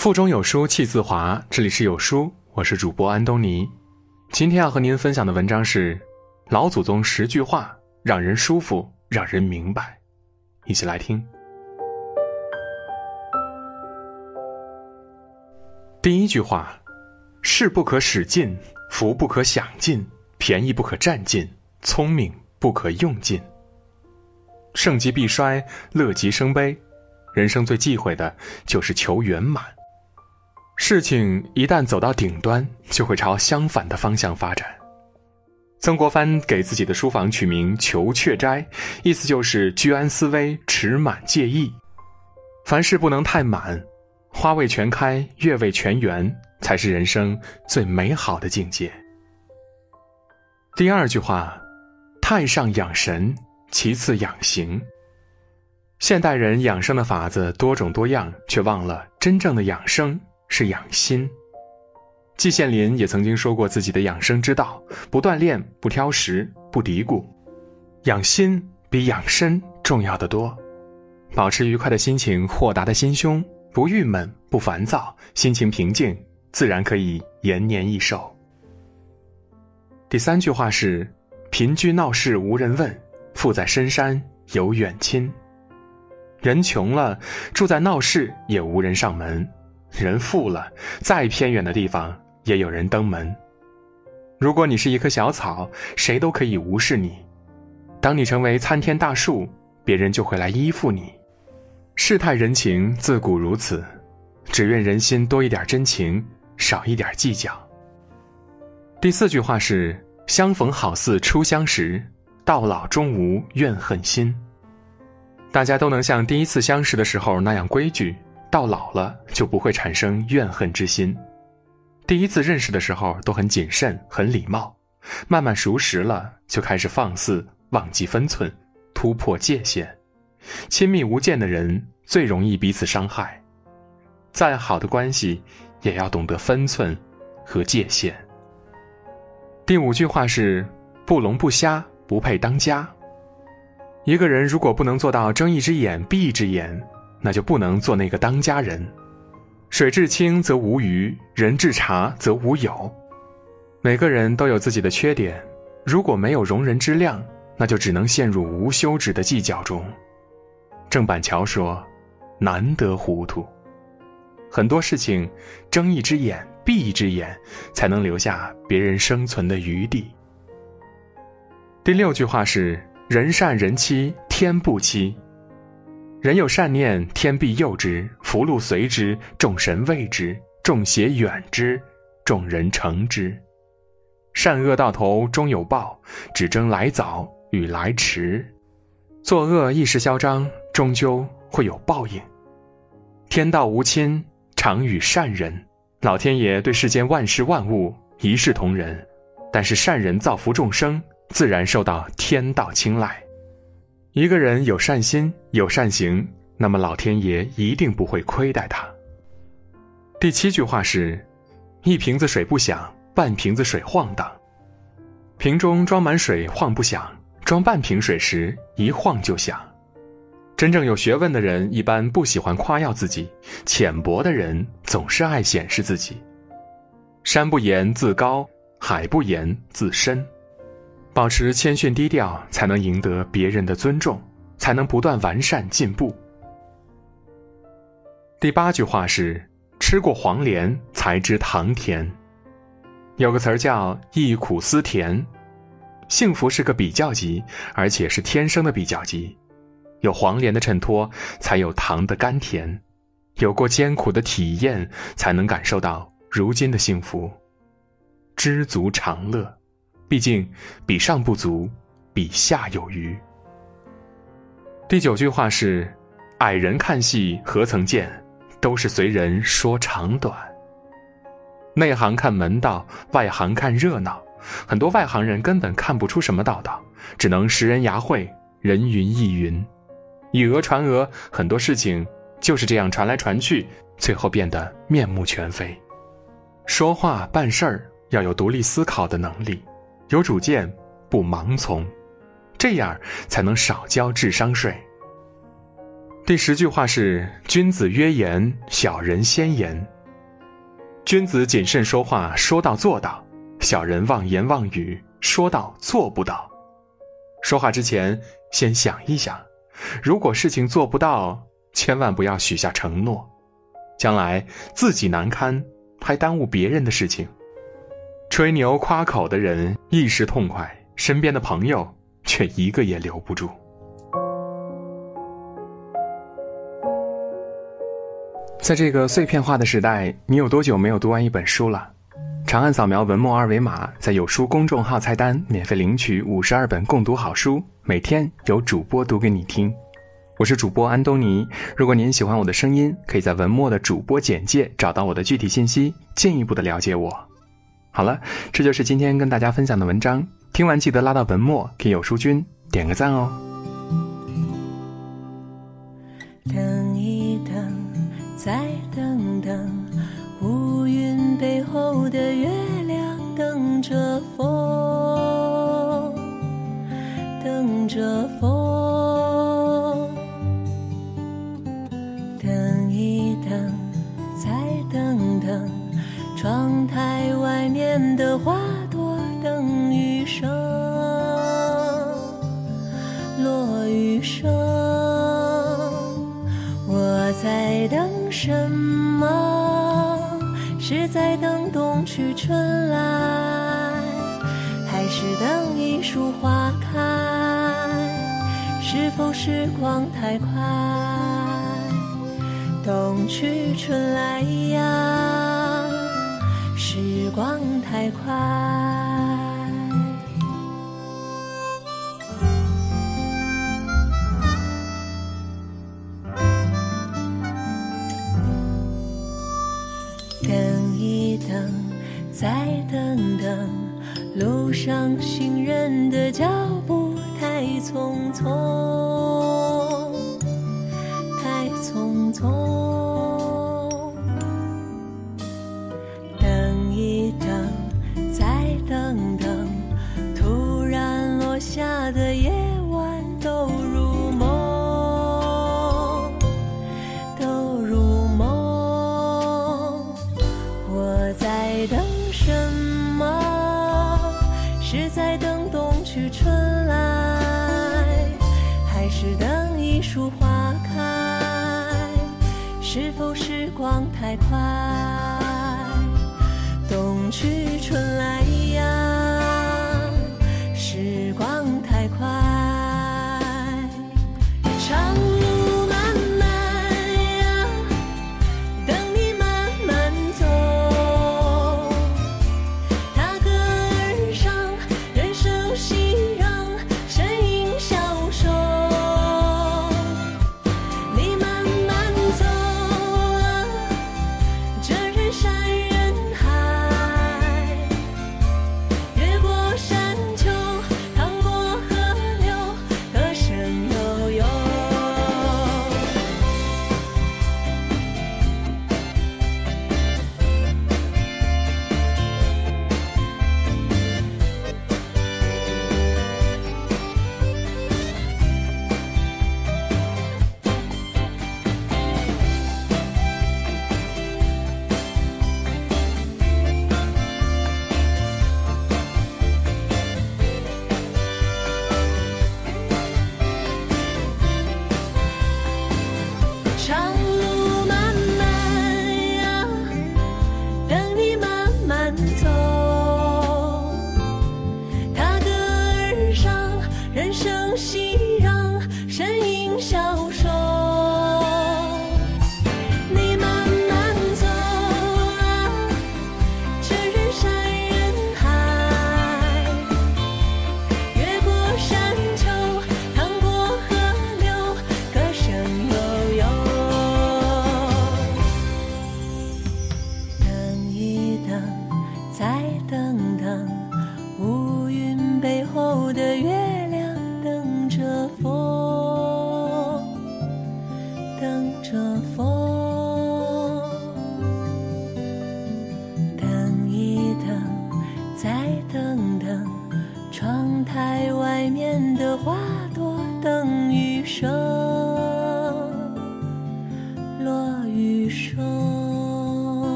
腹中有书气自华，这里是有书，我是主播安东尼。今天要和您分享的文章是《老祖宗十句话，让人舒服，让人明白》，一起来听。第一句话：势不可使尽，福不可享尽，便宜不可占尽，聪明不可用尽。盛极必衰，乐极生悲。人生最忌讳的就是求圆满。事情一旦走到顶端，就会朝相反的方向发展。曾国藩给自己的书房取名“求阙斋”，意思就是居安思危，持满戒意。凡事不能太满，花未全开，月未全圆，才是人生最美好的境界。第二句话：太上养神，其次养形。现代人养生的法子多种多样，却忘了真正的养生是养心。季羡林也曾经说过自己的养生之道：不锻炼，不挑食，不嘀咕。养心比养身重要的多。保持愉快的心情，豁达的心胸，不郁闷，不烦躁，心情平静，自然可以延年益寿。第三句话是：贫居闹市无人问，富在深山有远亲。人穷了，住在闹市也无人上门；人富了，再偏远的地方也有人登门。如果你是一棵小草，谁都可以无视你；当你成为参天大树，别人就会来依附你。世态人情自古如此，只愿人心多一点真情，少一点计较。第四句话是：相逢好似初相识，到老终无怨恨心。大家都能像第一次相识的时候那样规矩，到老了就不会产生怨恨之心。第一次认识的时候都很谨慎、很礼貌，慢慢熟识了就开始放肆、忘记分寸、突破界限。亲密无间的人最容易彼此伤害，再好的关系也要懂得分寸和界限。第五句话是：不聋不瞎不配当家。一个人如果不能做到睁一只眼闭一只眼，那就不能做那个当家人。水至清则无鱼，人至察则无友。每个人都有自己的缺点，如果没有容人之量，那就只能陷入无休止的计较中。郑板桥说：“难得糊涂。”很多事情，睁一只眼闭一只眼，才能留下别人生存的余地。第六句话是。人善人欺，天不欺。人有善念，天必佑之；福禄随之，众神畏之，众邪远之，众人成之。善恶到头终有报，只争来早与来迟。作恶一时嚣张，终究会有报应。天道无亲，常与善人。老天爷对世间万事万物一视同仁，但是善人造福众生。自然受到天道青睐。一个人有善心、有善行，那么老天爷一定不会亏待他。第七句话是：一瓶子水不响，半瓶子水晃荡。瓶中装满水晃不响，装半瓶水时一晃就响。真正有学问的人一般不喜欢夸耀自己，浅薄的人总是爱显示自己。山不言自高，海不言自深。保持谦逊低调，才能赢得别人的尊重，才能不断完善进步。第八句话是：吃过黄连才知糖甜。有个词儿叫“忆苦思甜”，幸福是个比较级，而且是天生的比较级。有黄连的衬托，才有糖的甘甜；有过艰苦的体验，才能感受到如今的幸福。知足常乐。毕竟，比上不足，比下有余。第九句话是：“矮人看戏何曾见，都是随人说长短。”内行看门道，外行看热闹。很多外行人根本看不出什么道道，只能识人牙慧，人云亦云，以讹传讹。很多事情就是这样传来传去，最后变得面目全非。说话办事儿要有独立思考的能力。有主见，不盲从，这样才能少交智商税。第十句话是：君子约言，小人先言。君子谨慎说话，说到做到；小人妄言妄语，说到做不到。说话之前先想一想，如果事情做不到，千万不要许下承诺，将来自己难堪，还耽误别人的事情。吹牛夸口的人一时痛快，身边的朋友却一个也留不住。在这个碎片化的时代，你有多久没有读完一本书了？长按扫描文末二维码，在有书公众号菜单免费领取五十二本共读好书，每天有主播读给你听。我是主播安东尼。如果您喜欢我的声音，可以在文末的主播简介找到我的具体信息，进一步的了解我。好了，这就是今天跟大家分享的文章。听完记得拉到文末给有书君点个赞哦。等一等，再等等，乌云背后的月什么？是在等冬去春来，还是等一树花开？是否时光太快？冬去春来呀，时光太快。等一等，再等等，路上行人的脚步太匆匆，太匆匆。等冬去春来，还是等一树花开？是否时光太快？冬去春来呀，窗台外面的花朵等雨声。